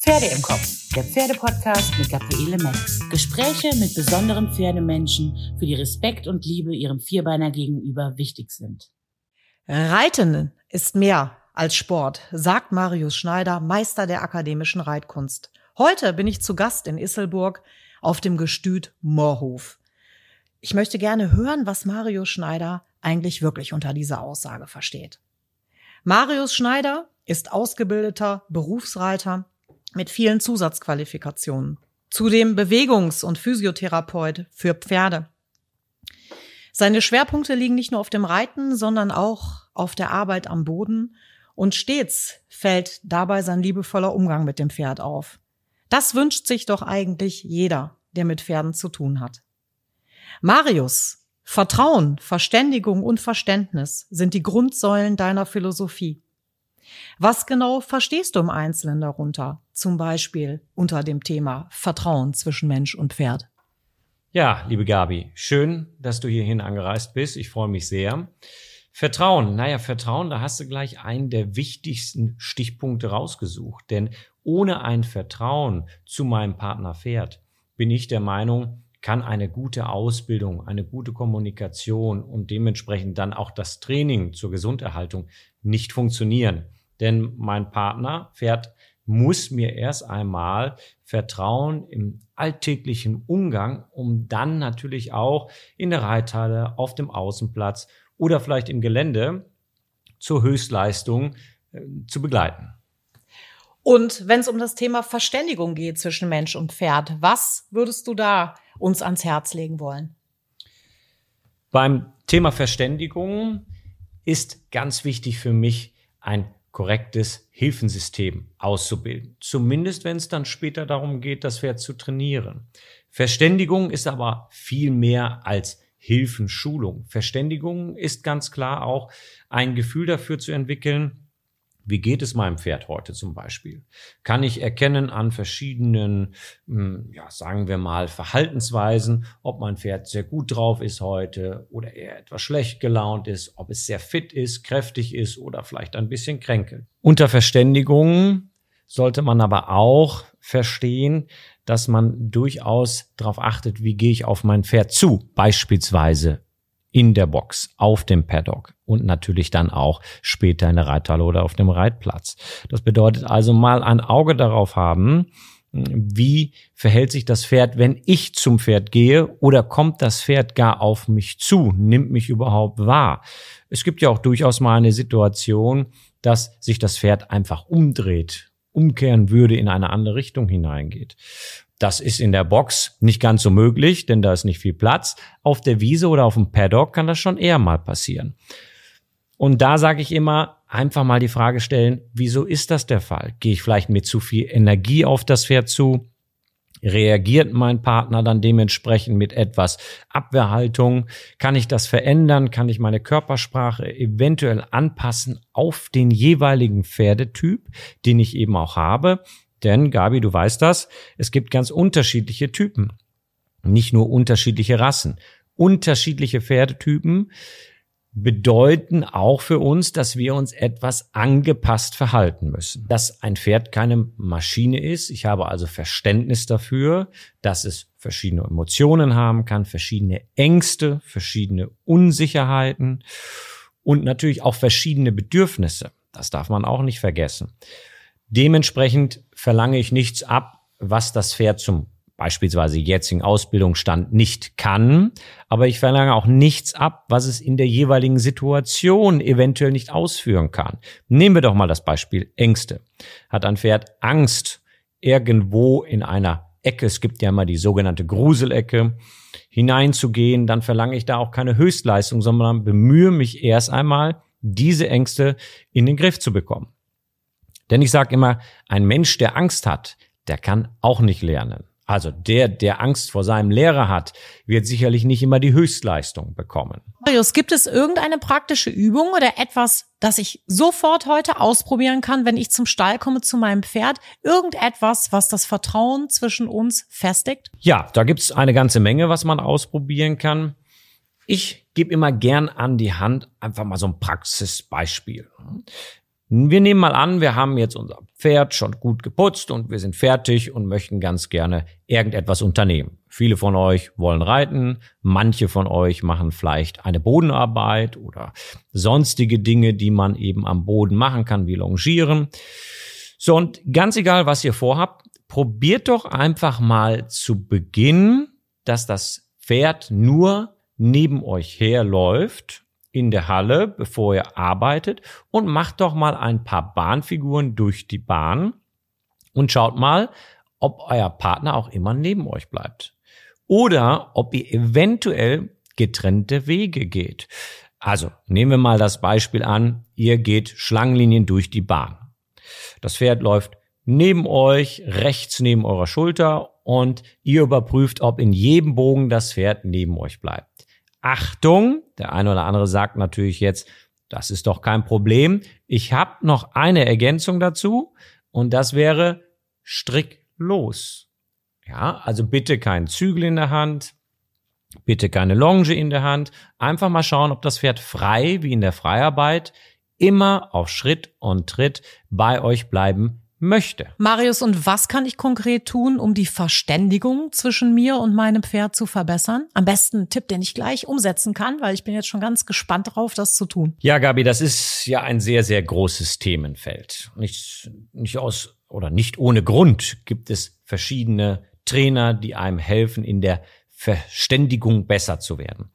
Pferde im Kopf, der Pferdepodcast mit Gabriele Metz. Gespräche mit besonderen Pferdemenschen, für die Respekt und Liebe ihrem Vierbeiner gegenüber wichtig sind. Reiten ist mehr als Sport, sagt Marius Schneider, Meister der akademischen Reitkunst. Heute bin ich zu Gast in Isselburg auf dem Gestüt Moorhof. Ich möchte gerne hören, was Marius Schneider eigentlich wirklich unter dieser Aussage versteht. Marius Schneider ist ausgebildeter Berufsreiter mit vielen Zusatzqualifikationen. Zudem Bewegungs- und Physiotherapeut für Pferde. Seine Schwerpunkte liegen nicht nur auf dem Reiten, sondern auch auf der Arbeit am Boden und stets fällt dabei sein liebevoller Umgang mit dem Pferd auf. Das wünscht sich doch eigentlich jeder, der mit Pferden zu tun hat. Marius, Vertrauen, Verständigung und Verständnis sind die Grundsäulen deiner Philosophie. Was genau verstehst du im Einzelnen darunter? Zum Beispiel unter dem Thema Vertrauen zwischen Mensch und Pferd. Ja, liebe Gabi, schön, dass du hierhin angereist bist. Ich freue mich sehr. Vertrauen, naja, Vertrauen, da hast du gleich einen der wichtigsten Stichpunkte rausgesucht. Denn ohne ein Vertrauen zu meinem Partner Pferd bin ich der Meinung, kann eine gute Ausbildung, eine gute Kommunikation und dementsprechend dann auch das Training zur Gesunderhaltung nicht funktionieren. Denn mein Partner fährt muss mir erst einmal vertrauen im alltäglichen Umgang, um dann natürlich auch in der Reithalle, auf dem Außenplatz oder vielleicht im Gelände zur Höchstleistung äh, zu begleiten. Und wenn es um das Thema Verständigung geht zwischen Mensch und Pferd, was würdest du da uns ans Herz legen wollen? Beim Thema Verständigung ist ganz wichtig für mich ein korrektes Hilfensystem auszubilden. Zumindest wenn es dann später darum geht, das Pferd zu trainieren. Verständigung ist aber viel mehr als Hilfenschulung. Verständigung ist ganz klar auch ein Gefühl dafür zu entwickeln, wie geht es meinem Pferd heute zum Beispiel? Kann ich erkennen an verschiedenen, hm, ja, sagen wir mal, Verhaltensweisen, ob mein Pferd sehr gut drauf ist heute oder eher etwas schlecht gelaunt ist, ob es sehr fit ist, kräftig ist oder vielleicht ein bisschen kränkelt. Unter Verständigung sollte man aber auch verstehen, dass man durchaus darauf achtet, wie gehe ich auf mein Pferd zu, beispielsweise in der Box, auf dem Paddock und natürlich dann auch später in der Reithalle oder auf dem Reitplatz. Das bedeutet also mal ein Auge darauf haben, wie verhält sich das Pferd, wenn ich zum Pferd gehe oder kommt das Pferd gar auf mich zu, nimmt mich überhaupt wahr. Es gibt ja auch durchaus mal eine Situation, dass sich das Pferd einfach umdreht, umkehren würde, in eine andere Richtung hineingeht. Das ist in der Box nicht ganz so möglich, denn da ist nicht viel Platz. Auf der Wiese oder auf dem Paddock kann das schon eher mal passieren. Und da sage ich immer, einfach mal die Frage stellen, wieso ist das der Fall? Gehe ich vielleicht mit zu viel Energie auf das Pferd zu? Reagiert mein Partner dann dementsprechend mit etwas Abwehrhaltung? Kann ich das verändern? Kann ich meine Körpersprache eventuell anpassen auf den jeweiligen Pferdetyp, den ich eben auch habe? Denn, Gabi, du weißt das, es gibt ganz unterschiedliche Typen. Nicht nur unterschiedliche Rassen. Unterschiedliche Pferdetypen bedeuten auch für uns, dass wir uns etwas angepasst verhalten müssen. Dass ein Pferd keine Maschine ist. Ich habe also Verständnis dafür, dass es verschiedene Emotionen haben kann, verschiedene Ängste, verschiedene Unsicherheiten und natürlich auch verschiedene Bedürfnisse. Das darf man auch nicht vergessen. Dementsprechend verlange ich nichts ab, was das Pferd zum beispielsweise jetzigen Ausbildungsstand nicht kann, aber ich verlange auch nichts ab, was es in der jeweiligen Situation eventuell nicht ausführen kann. Nehmen wir doch mal das Beispiel Ängste. Hat ein Pferd Angst, irgendwo in einer Ecke, es gibt ja mal die sogenannte Gruselecke, hineinzugehen, dann verlange ich da auch keine Höchstleistung, sondern bemühe mich erst einmal, diese Ängste in den Griff zu bekommen. Denn ich sage immer, ein Mensch, der Angst hat, der kann auch nicht lernen. Also der, der Angst vor seinem Lehrer hat, wird sicherlich nicht immer die Höchstleistung bekommen. Marius, gibt es irgendeine praktische Übung oder etwas, das ich sofort heute ausprobieren kann, wenn ich zum Stall komme zu meinem Pferd? Irgendetwas, was das Vertrauen zwischen uns festigt? Ja, da gibt's eine ganze Menge, was man ausprobieren kann. Ich gebe immer gern an die Hand einfach mal so ein Praxisbeispiel. Wir nehmen mal an, wir haben jetzt unser Pferd schon gut geputzt und wir sind fertig und möchten ganz gerne irgendetwas unternehmen. Viele von euch wollen reiten, manche von euch machen vielleicht eine Bodenarbeit oder sonstige Dinge, die man eben am Boden machen kann, wie Longieren. So, und ganz egal, was ihr vorhabt, probiert doch einfach mal zu Beginn, dass das Pferd nur neben euch herläuft in der Halle, bevor ihr arbeitet und macht doch mal ein paar Bahnfiguren durch die Bahn und schaut mal, ob euer Partner auch immer neben euch bleibt. Oder ob ihr eventuell getrennte Wege geht. Also nehmen wir mal das Beispiel an, ihr geht Schlangenlinien durch die Bahn. Das Pferd läuft neben euch, rechts neben eurer Schulter und ihr überprüft, ob in jedem Bogen das Pferd neben euch bleibt. Achtung, der eine oder andere sagt natürlich jetzt, das ist doch kein Problem. Ich habe noch eine Ergänzung dazu und das wäre stricklos. Ja, also bitte keinen Zügel in der Hand, bitte keine Longe in der Hand. Einfach mal schauen, ob das Pferd frei, wie in der Freiarbeit, immer auf Schritt und Tritt bei euch bleiben möchte. Marius, und was kann ich konkret tun, um die Verständigung zwischen mir und meinem Pferd zu verbessern? Am besten ein Tipp, den ich gleich umsetzen kann, weil ich bin jetzt schon ganz gespannt darauf, das zu tun. Ja, Gabi, das ist ja ein sehr, sehr großes Themenfeld. Nicht, nicht aus oder nicht ohne Grund gibt es verschiedene Trainer, die einem helfen, in der Verständigung besser zu werden.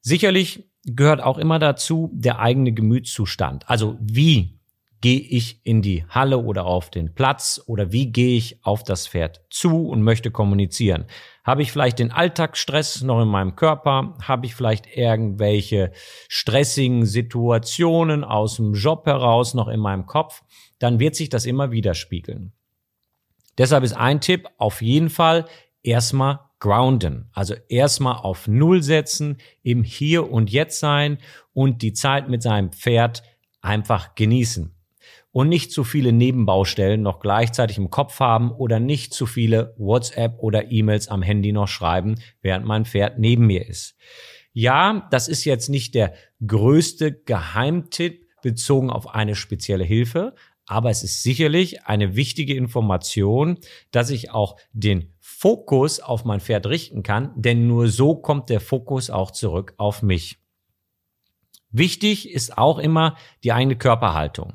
Sicherlich gehört auch immer dazu der eigene Gemütszustand. Also wie gehe ich in die Halle oder auf den Platz oder wie gehe ich auf das Pferd zu und möchte kommunizieren? Habe ich vielleicht den Alltagsstress noch in meinem Körper? Habe ich vielleicht irgendwelche stressigen Situationen aus dem Job heraus noch in meinem Kopf? Dann wird sich das immer widerspiegeln. Deshalb ist ein Tipp auf jeden Fall erstmal grounden. Also erstmal auf Null setzen, im Hier und Jetzt sein und die Zeit mit seinem Pferd einfach genießen und nicht zu viele Nebenbaustellen noch gleichzeitig im Kopf haben oder nicht zu viele WhatsApp oder E-Mails am Handy noch schreiben, während mein Pferd neben mir ist. Ja, das ist jetzt nicht der größte Geheimtipp bezogen auf eine spezielle Hilfe, aber es ist sicherlich eine wichtige Information, dass ich auch den Fokus auf mein Pferd richten kann, denn nur so kommt der Fokus auch zurück auf mich. Wichtig ist auch immer die eigene Körperhaltung.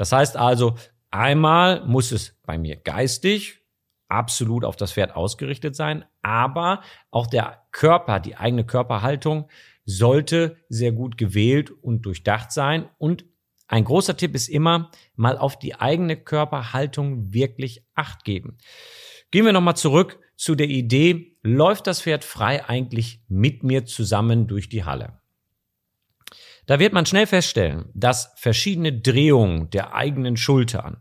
Das heißt also, einmal muss es bei mir geistig absolut auf das Pferd ausgerichtet sein, aber auch der Körper, die eigene Körperhaltung sollte sehr gut gewählt und durchdacht sein. Und ein großer Tipp ist immer, mal auf die eigene Körperhaltung wirklich acht geben. Gehen wir nochmal zurück zu der Idee, läuft das Pferd frei eigentlich mit mir zusammen durch die Halle? Da wird man schnell feststellen, dass verschiedene Drehungen der eigenen Schultern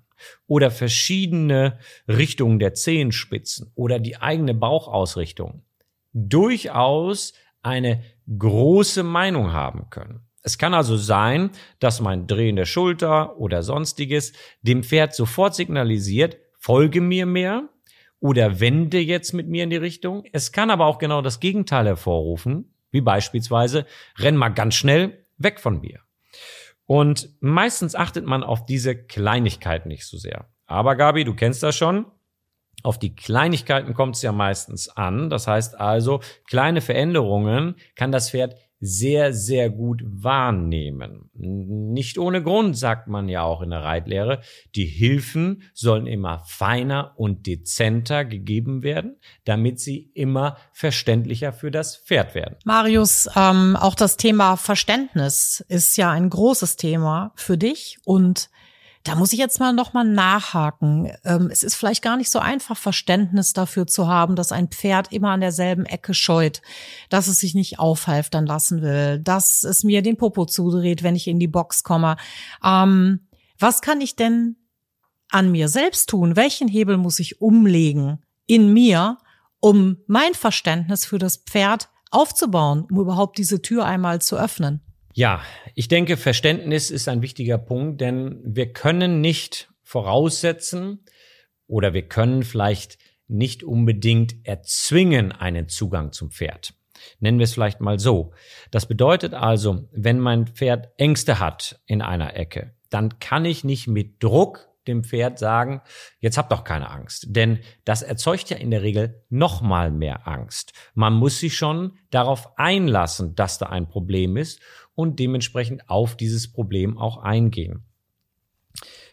oder verschiedene Richtungen der Zehenspitzen oder die eigene Bauchausrichtung durchaus eine große Meinung haben können. Es kann also sein, dass mein Drehen der Schulter oder sonstiges dem Pferd sofort signalisiert, folge mir mehr oder wende jetzt mit mir in die Richtung. Es kann aber auch genau das Gegenteil hervorrufen, wie beispielsweise renn mal ganz schnell weg von mir. Und meistens achtet man auf diese Kleinigkeiten nicht so sehr. Aber Gabi, du kennst das schon. Auf die Kleinigkeiten kommt es ja meistens an. Das heißt also, kleine Veränderungen kann das Pferd sehr, sehr gut wahrnehmen. Nicht ohne Grund sagt man ja auch in der Reitlehre, die Hilfen sollen immer feiner und dezenter gegeben werden, damit sie immer verständlicher für das Pferd werden. Marius, ähm, auch das Thema Verständnis ist ja ein großes Thema für dich und da muss ich jetzt mal noch mal nachhaken. Ähm, es ist vielleicht gar nicht so einfach, Verständnis dafür zu haben, dass ein Pferd immer an derselben Ecke scheut, dass es sich nicht aufhalftern lassen will, dass es mir den Popo zudreht, wenn ich in die Box komme. Ähm, was kann ich denn an mir selbst tun? Welchen Hebel muss ich umlegen in mir, um mein Verständnis für das Pferd aufzubauen, um überhaupt diese Tür einmal zu öffnen? Ja, ich denke, Verständnis ist ein wichtiger Punkt, denn wir können nicht voraussetzen oder wir können vielleicht nicht unbedingt erzwingen einen Zugang zum Pferd. Nennen wir es vielleicht mal so. Das bedeutet also, wenn mein Pferd Ängste hat in einer Ecke, dann kann ich nicht mit Druck dem Pferd sagen, jetzt habt doch keine Angst. Denn das erzeugt ja in der Regel noch mal mehr Angst. Man muss sich schon darauf einlassen, dass da ein Problem ist und dementsprechend auf dieses Problem auch eingehen.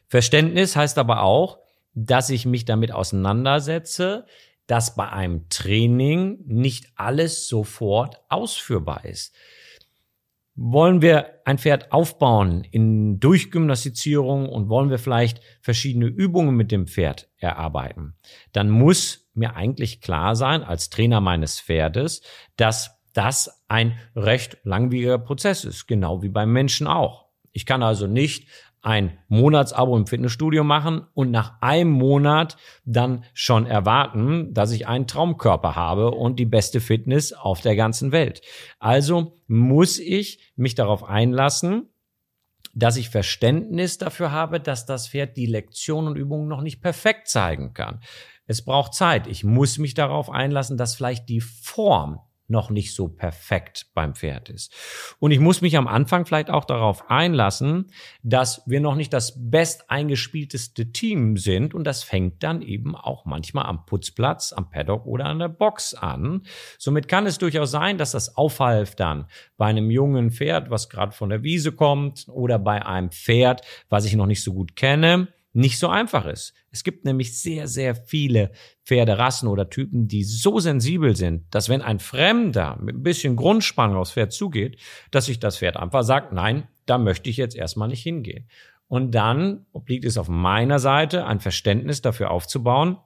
Verständnis heißt aber auch, dass ich mich damit auseinandersetze, dass bei einem Training nicht alles sofort ausführbar ist. Wollen wir ein Pferd aufbauen in Durchgymnastizierung und wollen wir vielleicht verschiedene Übungen mit dem Pferd erarbeiten, dann muss mir eigentlich klar sein, als Trainer meines Pferdes, dass das ein recht langwieriger Prozess ist, genau wie beim Menschen auch. Ich kann also nicht ein Monatsabo im Fitnessstudio machen und nach einem Monat dann schon erwarten, dass ich einen Traumkörper habe und die beste Fitness auf der ganzen Welt. Also muss ich mich darauf einlassen, dass ich Verständnis dafür habe, dass das Pferd die Lektion und Übungen noch nicht perfekt zeigen kann. Es braucht Zeit. Ich muss mich darauf einlassen, dass vielleicht die Form noch nicht so perfekt beim Pferd ist. Und ich muss mich am Anfang vielleicht auch darauf einlassen, dass wir noch nicht das best eingespielteste Team sind und das fängt dann eben auch manchmal am Putzplatz, am Paddock oder an der Box an. Somit kann es durchaus sein, dass das Aufhalf dann bei einem jungen Pferd, was gerade von der Wiese kommt oder bei einem Pferd, was ich noch nicht so gut kenne, nicht so einfach ist. Es gibt nämlich sehr, sehr viele Pferderassen oder Typen, die so sensibel sind, dass wenn ein Fremder mit ein bisschen Grundspannung aufs Pferd zugeht, dass sich das Pferd einfach sagt, nein, da möchte ich jetzt erstmal nicht hingehen. Und dann obliegt es auf meiner Seite, ein Verständnis dafür aufzubauen,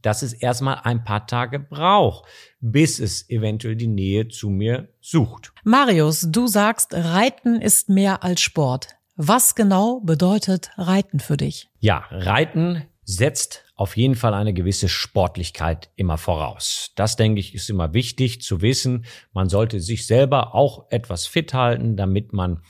dass es erstmal ein paar Tage braucht, bis es eventuell die Nähe zu mir sucht. Marius, du sagst, Reiten ist mehr als Sport. Was genau bedeutet Reiten für dich? Ja, Reiten setzt auf jeden Fall eine gewisse Sportlichkeit immer voraus. Das, denke ich, ist immer wichtig zu wissen. Man sollte sich selber auch etwas fit halten, damit man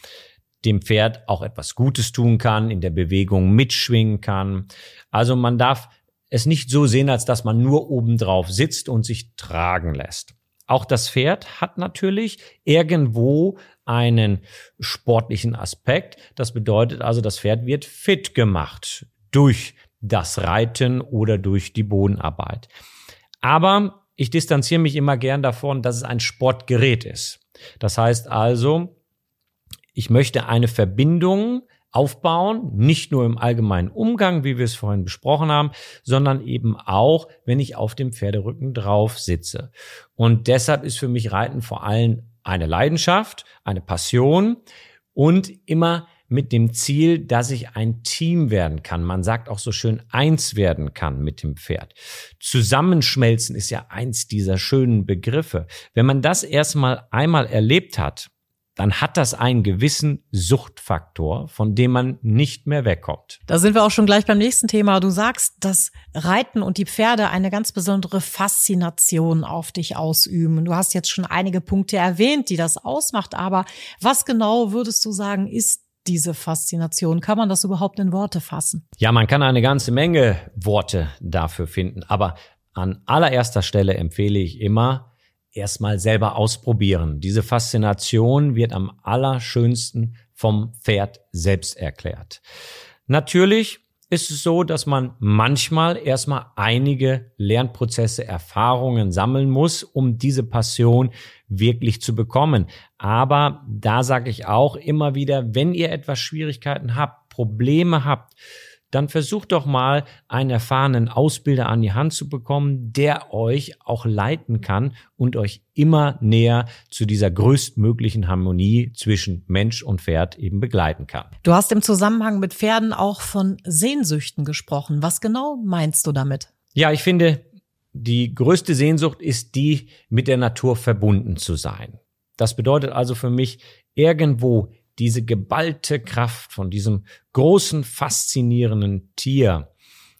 dem Pferd auch etwas Gutes tun kann, in der Bewegung mitschwingen kann. Also man darf es nicht so sehen, als dass man nur obendrauf sitzt und sich tragen lässt. Auch das Pferd hat natürlich irgendwo einen sportlichen Aspekt. Das bedeutet also, das Pferd wird fit gemacht durch das Reiten oder durch die Bodenarbeit. Aber ich distanziere mich immer gern davon, dass es ein Sportgerät ist. Das heißt also, ich möchte eine Verbindung aufbauen, nicht nur im allgemeinen Umgang, wie wir es vorhin besprochen haben, sondern eben auch, wenn ich auf dem Pferderücken drauf sitze. Und deshalb ist für mich Reiten vor allem eine Leidenschaft, eine Passion und immer mit dem Ziel, dass ich ein Team werden kann. Man sagt auch so schön eins werden kann mit dem Pferd. Zusammenschmelzen ist ja eins dieser schönen Begriffe. Wenn man das erstmal einmal erlebt hat, dann hat das einen gewissen Suchtfaktor, von dem man nicht mehr wegkommt. Da sind wir auch schon gleich beim nächsten Thema. Du sagst, dass Reiten und die Pferde eine ganz besondere Faszination auf dich ausüben. Du hast jetzt schon einige Punkte erwähnt, die das ausmacht, aber was genau würdest du sagen, ist diese Faszination? Kann man das überhaupt in Worte fassen? Ja, man kann eine ganze Menge Worte dafür finden, aber an allererster Stelle empfehle ich immer, erstmal selber ausprobieren. Diese Faszination wird am allerschönsten vom Pferd selbst erklärt. Natürlich ist es so, dass man manchmal erstmal einige Lernprozesse, Erfahrungen sammeln muss, um diese Passion wirklich zu bekommen. Aber da sage ich auch immer wieder, wenn ihr etwas Schwierigkeiten habt, Probleme habt, dann versucht doch mal einen erfahrenen Ausbilder an die Hand zu bekommen, der euch auch leiten kann und euch immer näher zu dieser größtmöglichen Harmonie zwischen Mensch und Pferd eben begleiten kann. Du hast im Zusammenhang mit Pferden auch von Sehnsüchten gesprochen. Was genau meinst du damit? Ja, ich finde, die größte Sehnsucht ist die, mit der Natur verbunden zu sein. Das bedeutet also für mich, irgendwo diese geballte Kraft von diesem großen, faszinierenden Tier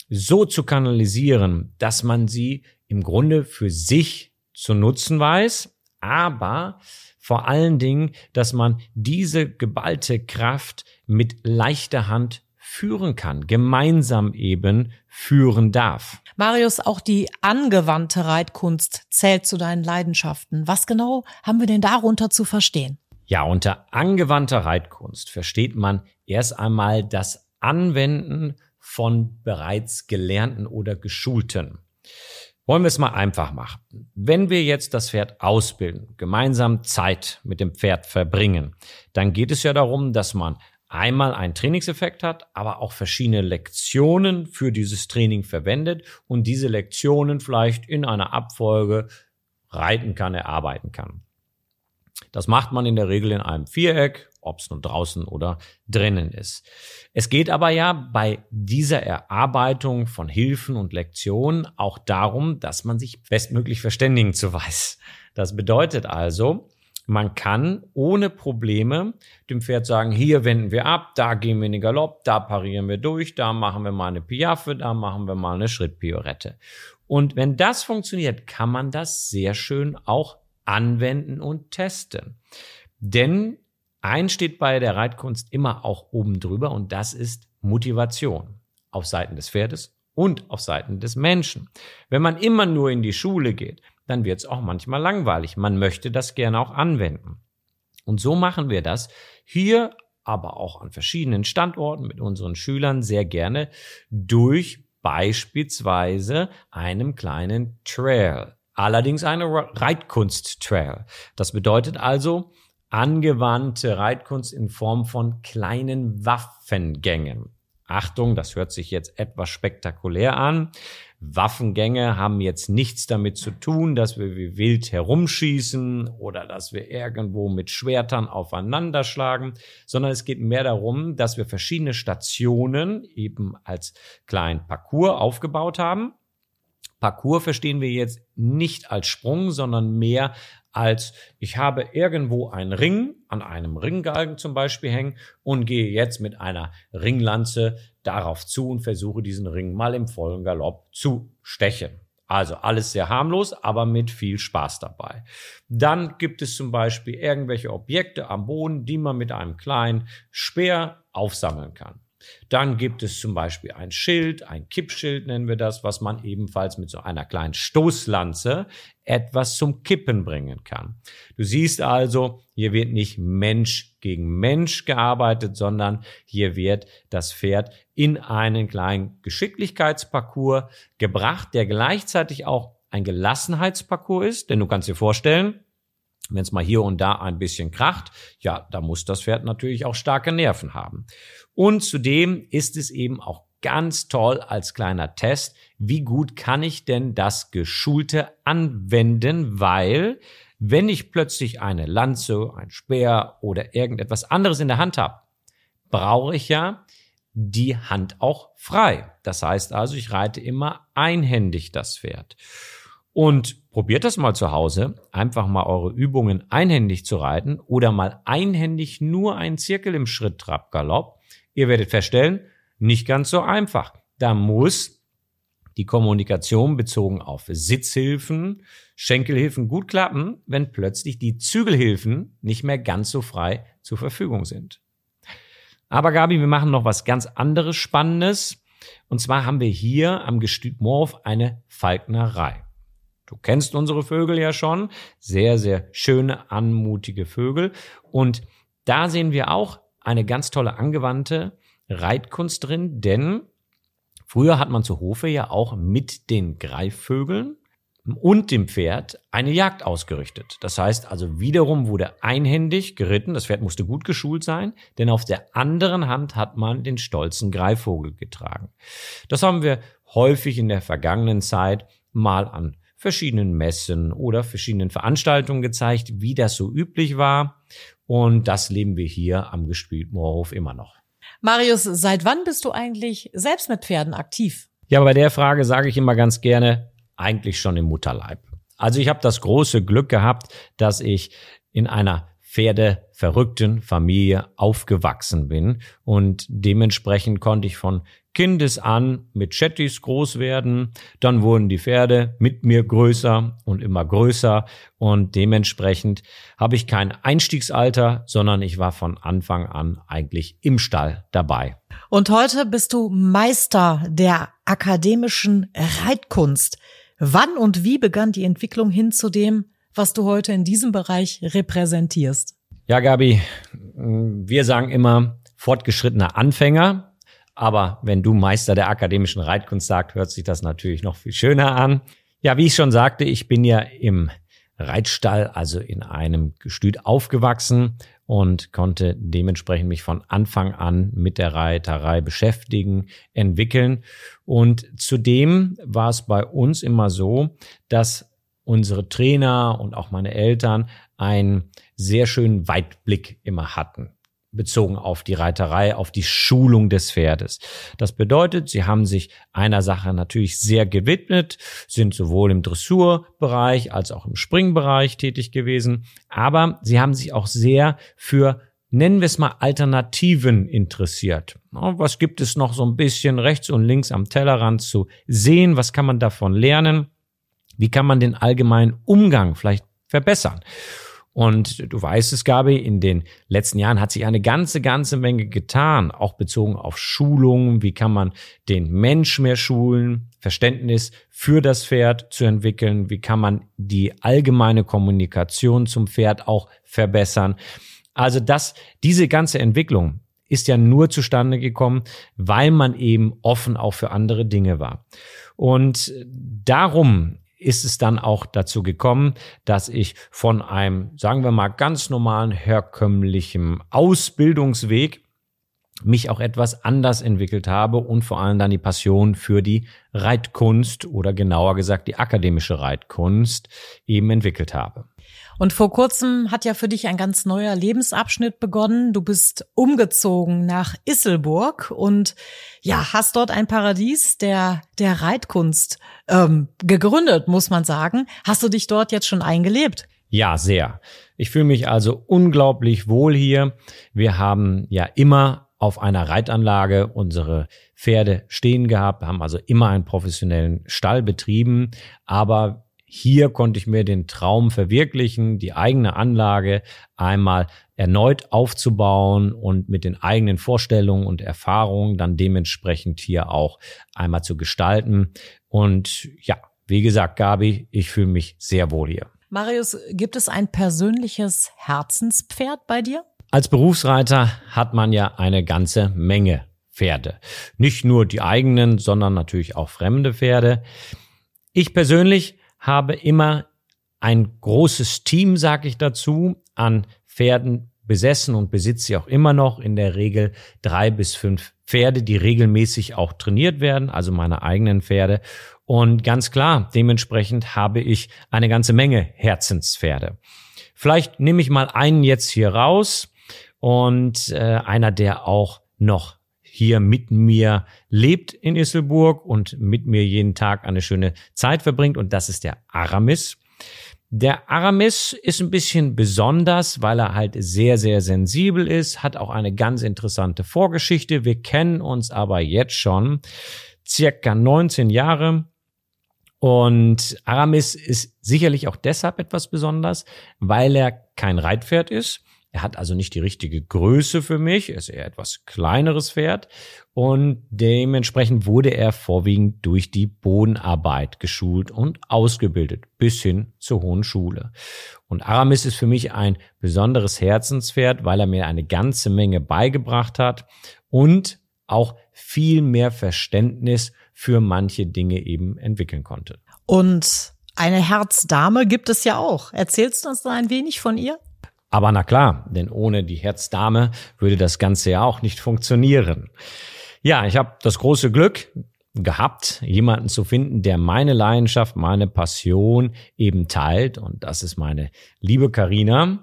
so zu kanalisieren, dass man sie im Grunde für sich zu nutzen weiß, aber vor allen Dingen, dass man diese geballte Kraft mit leichter Hand führen kann, gemeinsam eben führen darf. Marius, auch die angewandte Reitkunst zählt zu deinen Leidenschaften. Was genau haben wir denn darunter zu verstehen? Ja, unter angewandter Reitkunst versteht man erst einmal das Anwenden von bereits gelernten oder geschulten. Wollen wir es mal einfach machen. Wenn wir jetzt das Pferd ausbilden, gemeinsam Zeit mit dem Pferd verbringen, dann geht es ja darum, dass man einmal einen Trainingseffekt hat, aber auch verschiedene Lektionen für dieses Training verwendet und diese Lektionen vielleicht in einer Abfolge reiten kann, erarbeiten kann. Das macht man in der Regel in einem Viereck, ob es nun draußen oder drinnen ist. Es geht aber ja bei dieser Erarbeitung von Hilfen und Lektionen auch darum, dass man sich bestmöglich verständigen zu weiß. Das bedeutet also, man kann ohne Probleme dem Pferd sagen, hier wenden wir ab, da gehen wir in den Galopp, da parieren wir durch, da machen wir mal eine Piaffe, da machen wir mal eine Schrittpiorette. Und wenn das funktioniert, kann man das sehr schön auch anwenden und testen. Denn eins steht bei der Reitkunst immer auch oben drüber und das ist Motivation auf Seiten des Pferdes und auf Seiten des Menschen. Wenn man immer nur in die Schule geht, dann wird es auch manchmal langweilig. Man möchte das gerne auch anwenden. Und so machen wir das hier, aber auch an verschiedenen Standorten mit unseren Schülern sehr gerne durch beispielsweise einem kleinen Trail. Allerdings eine Reitkunst-Trail. Das bedeutet also angewandte Reitkunst in Form von kleinen Waffengängen. Achtung, das hört sich jetzt etwas spektakulär an. Waffengänge haben jetzt nichts damit zu tun, dass wir wie wild herumschießen oder dass wir irgendwo mit Schwertern aufeinander schlagen, sondern es geht mehr darum, dass wir verschiedene Stationen eben als kleinen Parcours aufgebaut haben Parcours verstehen wir jetzt nicht als Sprung, sondern mehr als ich habe irgendwo einen Ring an einem Ringgalgen zum Beispiel hängen und gehe jetzt mit einer Ringlanze darauf zu und versuche diesen Ring mal im vollen Galopp zu stechen. Also alles sehr harmlos, aber mit viel Spaß dabei. Dann gibt es zum Beispiel irgendwelche Objekte am Boden, die man mit einem kleinen Speer aufsammeln kann. Dann gibt es zum Beispiel ein Schild, ein Kippschild nennen wir das, was man ebenfalls mit so einer kleinen Stoßlanze etwas zum Kippen bringen kann. Du siehst also, hier wird nicht Mensch gegen Mensch gearbeitet, sondern hier wird das Pferd in einen kleinen Geschicklichkeitsparcours gebracht, der gleichzeitig auch ein Gelassenheitsparcours ist, denn du kannst dir vorstellen, wenn es mal hier und da ein bisschen kracht, ja, da muss das Pferd natürlich auch starke Nerven haben. Und zudem ist es eben auch ganz toll als kleiner Test, wie gut kann ich denn das Geschulte anwenden, weil wenn ich plötzlich eine Lanze, ein Speer oder irgendetwas anderes in der Hand habe, brauche ich ja die Hand auch frei. Das heißt also, ich reite immer einhändig das Pferd. Und probiert das mal zu Hause, einfach mal eure Übungen einhändig zu reiten oder mal einhändig nur einen Zirkel im Schritt Trab Galopp. Ihr werdet feststellen, nicht ganz so einfach. Da muss die Kommunikation bezogen auf Sitzhilfen, Schenkelhilfen gut klappen, wenn plötzlich die Zügelhilfen nicht mehr ganz so frei zur Verfügung sind. Aber Gabi, wir machen noch was ganz anderes Spannendes. Und zwar haben wir hier am Gestüt Morf eine Falknerei. Du kennst unsere Vögel ja schon. Sehr, sehr schöne, anmutige Vögel. Und da sehen wir auch eine ganz tolle angewandte Reitkunst drin, denn früher hat man zu Hofe ja auch mit den Greifvögeln und dem Pferd eine Jagd ausgerichtet. Das heißt also wiederum wurde einhändig geritten, das Pferd musste gut geschult sein, denn auf der anderen Hand hat man den stolzen Greifvogel getragen. Das haben wir häufig in der vergangenen Zeit mal an verschiedenen Messen oder verschiedenen Veranstaltungen gezeigt, wie das so üblich war. Und das leben wir hier am Gestüt Moorhof immer noch. Marius, seit wann bist du eigentlich selbst mit Pferden aktiv? Ja, bei der Frage sage ich immer ganz gerne, eigentlich schon im Mutterleib. Also ich habe das große Glück gehabt, dass ich in einer pferdeverrückten Familie aufgewachsen bin und dementsprechend konnte ich von Kindes an mit Chattys groß werden. Dann wurden die Pferde mit mir größer und immer größer. Und dementsprechend habe ich kein Einstiegsalter, sondern ich war von Anfang an eigentlich im Stall dabei. Und heute bist du Meister der akademischen Reitkunst. Wann und wie begann die Entwicklung hin zu dem, was du heute in diesem Bereich repräsentierst? Ja, Gabi, wir sagen immer fortgeschrittener Anfänger. Aber wenn du Meister der akademischen Reitkunst sagst, hört sich das natürlich noch viel schöner an. Ja, wie ich schon sagte, ich bin ja im Reitstall, also in einem Gestüt aufgewachsen und konnte dementsprechend mich von Anfang an mit der Reiterei beschäftigen, entwickeln. Und zudem war es bei uns immer so, dass unsere Trainer und auch meine Eltern einen sehr schönen Weitblick immer hatten bezogen auf die Reiterei, auf die Schulung des Pferdes. Das bedeutet, sie haben sich einer Sache natürlich sehr gewidmet, sind sowohl im Dressurbereich als auch im Springbereich tätig gewesen, aber sie haben sich auch sehr für nennen wir es mal Alternativen interessiert. Was gibt es noch so ein bisschen rechts und links am Tellerrand zu sehen? Was kann man davon lernen? Wie kann man den allgemeinen Umgang vielleicht verbessern? Und du weißt es, Gabi, in den letzten Jahren hat sich eine ganze, ganze Menge getan, auch bezogen auf Schulungen. Wie kann man den Mensch mehr schulen, Verständnis für das Pferd zu entwickeln? Wie kann man die allgemeine Kommunikation zum Pferd auch verbessern? Also das, diese ganze Entwicklung ist ja nur zustande gekommen, weil man eben offen auch für andere Dinge war. Und darum ist es dann auch dazu gekommen, dass ich von einem, sagen wir mal, ganz normalen, herkömmlichen Ausbildungsweg mich auch etwas anders entwickelt habe und vor allem dann die Passion für die Reitkunst oder genauer gesagt die akademische Reitkunst eben entwickelt habe. Und vor kurzem hat ja für dich ein ganz neuer Lebensabschnitt begonnen. Du bist umgezogen nach Isselburg und ja, hast dort ein Paradies der, der Reitkunst ähm, gegründet, muss man sagen. Hast du dich dort jetzt schon eingelebt? Ja, sehr. Ich fühle mich also unglaublich wohl hier. Wir haben ja immer auf einer Reitanlage unsere Pferde stehen gehabt, haben also immer einen professionellen Stall betrieben, aber hier konnte ich mir den Traum verwirklichen, die eigene Anlage einmal erneut aufzubauen und mit den eigenen Vorstellungen und Erfahrungen dann dementsprechend hier auch einmal zu gestalten. Und ja, wie gesagt, Gabi, ich fühle mich sehr wohl hier. Marius, gibt es ein persönliches Herzenspferd bei dir? Als Berufsreiter hat man ja eine ganze Menge Pferde. Nicht nur die eigenen, sondern natürlich auch fremde Pferde. Ich persönlich habe immer ein großes Team, sage ich dazu, an Pferden besessen und besitze sie auch immer noch in der Regel drei bis fünf Pferde, die regelmäßig auch trainiert werden, also meine eigenen Pferde. Und ganz klar, dementsprechend habe ich eine ganze Menge Herzenspferde. Vielleicht nehme ich mal einen jetzt hier raus und äh, einer, der auch noch hier mit mir lebt in Isselburg und mit mir jeden Tag eine schöne Zeit verbringt. Und das ist der Aramis. Der Aramis ist ein bisschen besonders, weil er halt sehr, sehr sensibel ist, hat auch eine ganz interessante Vorgeschichte. Wir kennen uns aber jetzt schon circa 19 Jahre. Und Aramis ist sicherlich auch deshalb etwas besonders, weil er kein Reitpferd ist er hat also nicht die richtige Größe für mich, er ist eher etwas kleineres Pferd und dementsprechend wurde er vorwiegend durch die Bodenarbeit geschult und ausgebildet bis hin zur hohen Schule. Und Aramis ist für mich ein besonderes Herzenspferd, weil er mir eine ganze Menge beigebracht hat und auch viel mehr Verständnis für manche Dinge eben entwickeln konnte. Und eine Herzdame gibt es ja auch. Erzählst du uns da ein wenig von ihr? Aber na klar, denn ohne die Herzdame würde das Ganze ja auch nicht funktionieren. Ja, ich habe das große Glück gehabt, jemanden zu finden, der meine Leidenschaft, meine Passion eben teilt. Und das ist meine liebe Karina.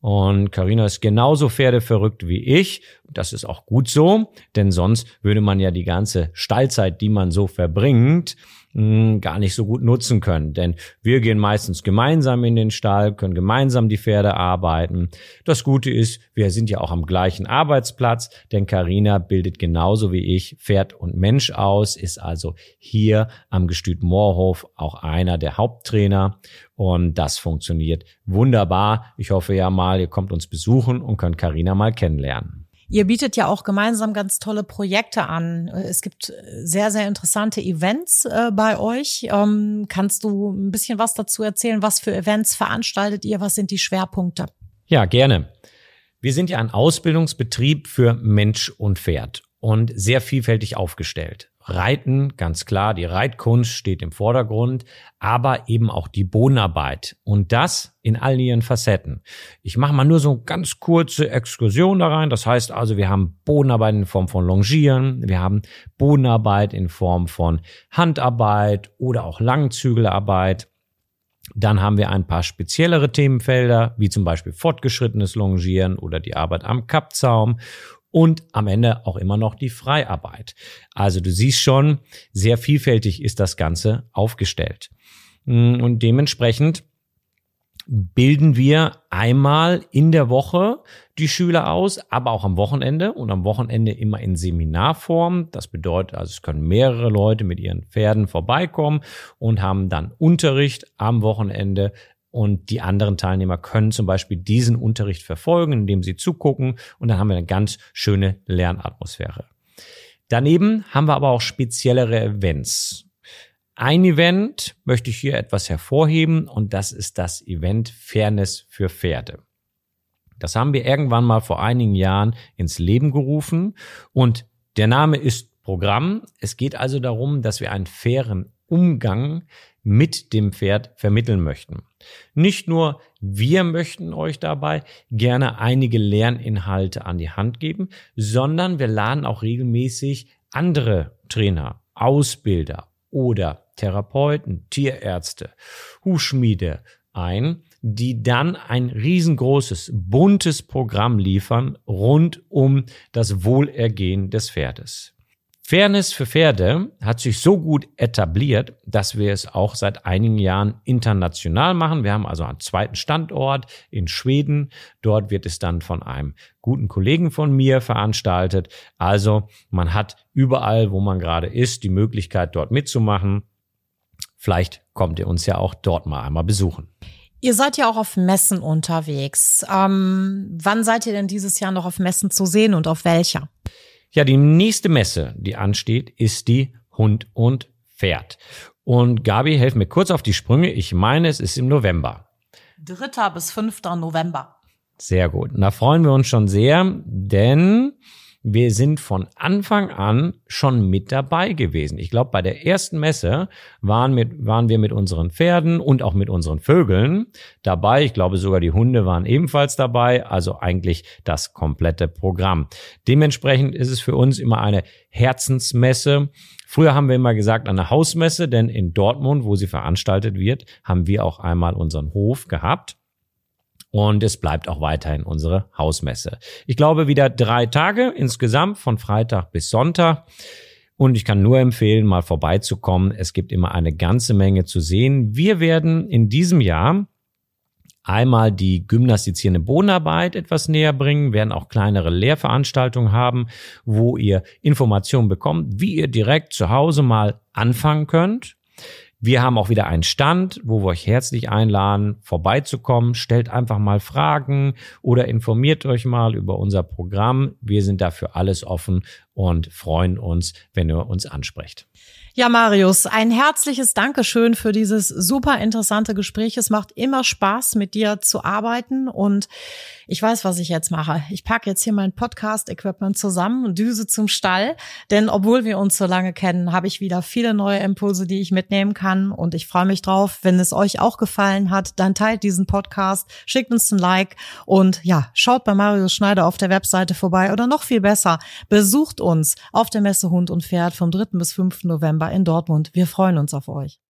Und Karina ist genauso pferdeverrückt wie ich. Das ist auch gut so, denn sonst würde man ja die ganze Stallzeit, die man so verbringt, hm, gar nicht so gut nutzen können. Denn wir gehen meistens gemeinsam in den Stall, können gemeinsam die Pferde arbeiten. Das Gute ist, wir sind ja auch am gleichen Arbeitsplatz, denn Karina bildet genauso wie ich Pferd und Mensch aus, ist also hier am Gestüt Moorhof auch einer der Haupttrainer. Und das funktioniert wunderbar. Ich hoffe ja mal, ihr kommt uns besuchen und könnt Karina mal kennenlernen. Ihr bietet ja auch gemeinsam ganz tolle Projekte an. Es gibt sehr, sehr interessante Events äh, bei euch. Ähm, kannst du ein bisschen was dazu erzählen? Was für Events veranstaltet ihr? Was sind die Schwerpunkte? Ja, gerne. Wir sind ja ein Ausbildungsbetrieb für Mensch und Pferd und sehr vielfältig aufgestellt. Reiten, ganz klar, die Reitkunst steht im Vordergrund, aber eben auch die Bodenarbeit und das in all ihren Facetten. Ich mache mal nur so eine ganz kurze Exkursion da rein. Das heißt also, wir haben Bodenarbeit in Form von Longieren, wir haben Bodenarbeit in Form von Handarbeit oder auch Langzügelarbeit. Dann haben wir ein paar speziellere Themenfelder, wie zum Beispiel fortgeschrittenes Longieren oder die Arbeit am Kappzaum und am Ende auch immer noch die Freiarbeit. Also du siehst schon, sehr vielfältig ist das Ganze aufgestellt. Mm, und dementsprechend bilden wir einmal in der Woche die Schüler aus, aber auch am Wochenende und am Wochenende immer in Seminarform. Das bedeutet also, es können mehrere Leute mit ihren Pferden vorbeikommen und haben dann Unterricht am Wochenende und die anderen Teilnehmer können zum Beispiel diesen Unterricht verfolgen, indem sie zugucken. Und dann haben wir eine ganz schöne Lernatmosphäre. Daneben haben wir aber auch speziellere Events. Ein Event möchte ich hier etwas hervorheben und das ist das Event Fairness für Pferde. Das haben wir irgendwann mal vor einigen Jahren ins Leben gerufen und der Name ist Programm. Es geht also darum, dass wir einen fairen Umgang mit dem Pferd vermitteln möchten. Nicht nur wir möchten euch dabei gerne einige Lerninhalte an die Hand geben, sondern wir laden auch regelmäßig andere Trainer, Ausbilder oder Therapeuten, Tierärzte, Hufschmiede ein, die dann ein riesengroßes, buntes Programm liefern rund um das Wohlergehen des Pferdes. Fairness für Pferde hat sich so gut etabliert, dass wir es auch seit einigen Jahren international machen. Wir haben also einen zweiten Standort in Schweden. Dort wird es dann von einem guten Kollegen von mir veranstaltet. Also man hat überall, wo man gerade ist, die Möglichkeit, dort mitzumachen. Vielleicht kommt ihr uns ja auch dort mal einmal besuchen. Ihr seid ja auch auf Messen unterwegs. Ähm, wann seid ihr denn dieses Jahr noch auf Messen zu sehen und auf welcher? Ja, die nächste Messe, die ansteht, ist die Hund und Pferd. Und Gabi, helf mir kurz auf die Sprünge. Ich meine, es ist im November. 3. bis 5. November. Sehr gut. Und da freuen wir uns schon sehr, denn wir sind von Anfang an schon mit dabei gewesen. Ich glaube, bei der ersten Messe waren, mit, waren wir mit unseren Pferden und auch mit unseren Vögeln dabei. Ich glaube, sogar die Hunde waren ebenfalls dabei. Also eigentlich das komplette Programm. Dementsprechend ist es für uns immer eine Herzensmesse. Früher haben wir immer gesagt eine Hausmesse, denn in Dortmund, wo sie veranstaltet wird, haben wir auch einmal unseren Hof gehabt. Und es bleibt auch weiterhin unsere Hausmesse. Ich glaube wieder drei Tage insgesamt von Freitag bis Sonntag. Und ich kann nur empfehlen, mal vorbeizukommen. Es gibt immer eine ganze Menge zu sehen. Wir werden in diesem Jahr einmal die gymnastizierende Bodenarbeit etwas näher bringen, werden auch kleinere Lehrveranstaltungen haben, wo ihr Informationen bekommt, wie ihr direkt zu Hause mal anfangen könnt. Wir haben auch wieder einen Stand, wo wir euch herzlich einladen, vorbeizukommen. Stellt einfach mal Fragen oder informiert euch mal über unser Programm. Wir sind dafür alles offen und freuen uns, wenn ihr uns ansprecht. Ja, Marius, ein herzliches Dankeschön für dieses super interessante Gespräch. Es macht immer Spaß, mit dir zu arbeiten und ich weiß, was ich jetzt mache. Ich packe jetzt hier mein Podcast-Equipment zusammen und düse zum Stall, denn obwohl wir uns so lange kennen, habe ich wieder viele neue Impulse, die ich mitnehmen kann und ich freue mich drauf. Wenn es euch auch gefallen hat, dann teilt diesen Podcast, schickt uns ein Like und ja, schaut bei Marius Schneider auf der Webseite vorbei oder noch viel besser, besucht uns auf der Messe Hund und Pferd vom 3. bis 5. November in Dortmund. Wir freuen uns auf euch.